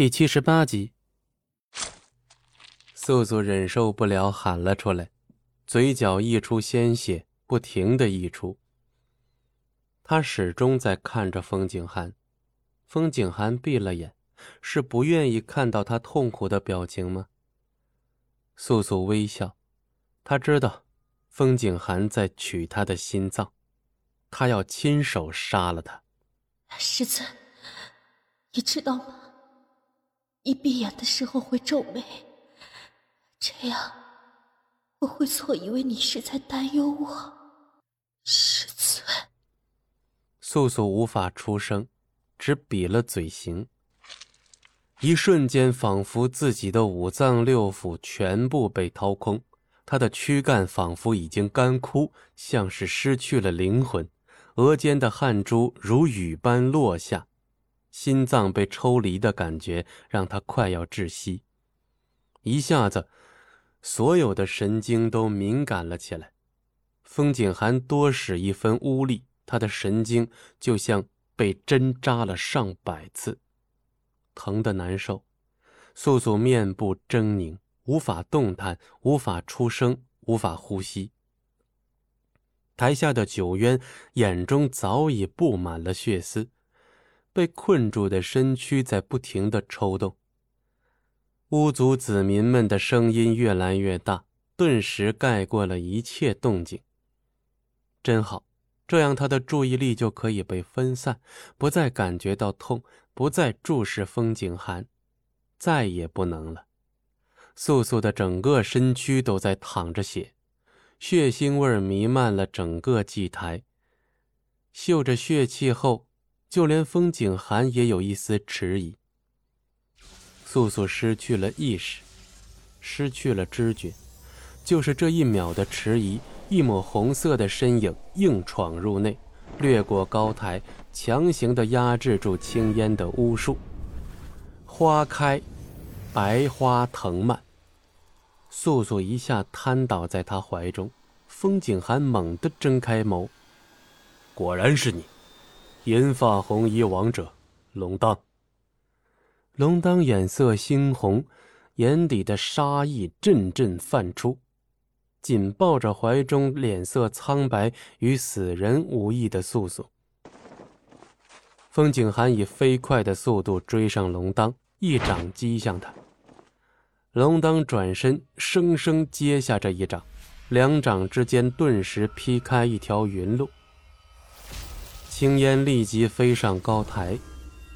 第七十八集，素素忍受不了，喊了出来，嘴角溢出鲜血，不停的溢出。他始终在看着风景涵，风景涵闭了眼，是不愿意看到他痛苦的表情吗？素素微笑，他知道，风景涵在取他的心脏，他要亲手杀了他。师尊，你知道吗？你闭眼的时候会皱眉，这样我会错以为你是在担忧我。师尊，素素无法出声，只比了嘴型。一瞬间，仿佛自己的五脏六腑全部被掏空，他的躯干仿佛已经干枯，像是失去了灵魂，额间的汗珠如雨般落下。心脏被抽离的感觉让他快要窒息，一下子，所有的神经都敏感了起来。风景寒多使一分巫力，他的神经就像被针扎了上百次，疼得难受。素素面部狰狞，无法动弹，无法出声，无法呼吸。台下的九渊眼中早已布满了血丝。被困住的身躯在不停的抽动。巫族子民们的声音越来越大，顿时盖过了一切动静。真好，这样他的注意力就可以被分散，不再感觉到痛，不再注视风景寒，再也不能了。素素的整个身躯都在淌着血，血腥味弥漫了整个祭台。嗅着血气后。就连风景寒也有一丝迟疑。素素失去了意识，失去了知觉，就是这一秒的迟疑，一抹红色的身影硬闯入内，掠过高台，强行的压制住青烟的巫术。花开，白花藤蔓。素素一下瘫倒在他怀中，风景寒猛地睁开眸，果然是你。银发红衣王者，龙当。龙当眼色猩红，眼底的杀意阵阵泛出，紧抱着怀中脸色苍白与死人无异的素素。风景寒以飞快的速度追上龙当，一掌击向他。龙当转身，生生接下这一掌，两掌之间顿时劈开一条云路。青烟立即飞上高台，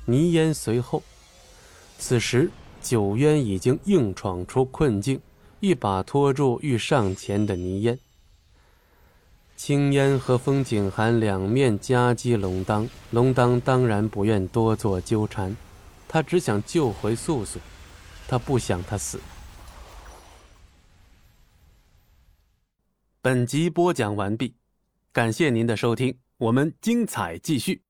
泥烟随后。此时，九渊已经硬闯出困境，一把拖住欲上前的泥烟。青烟和风景寒两面夹击龙当，龙当当然不愿多做纠缠，他只想救回素素，他不想他死。本集播讲完毕，感谢您的收听。我们精彩继续。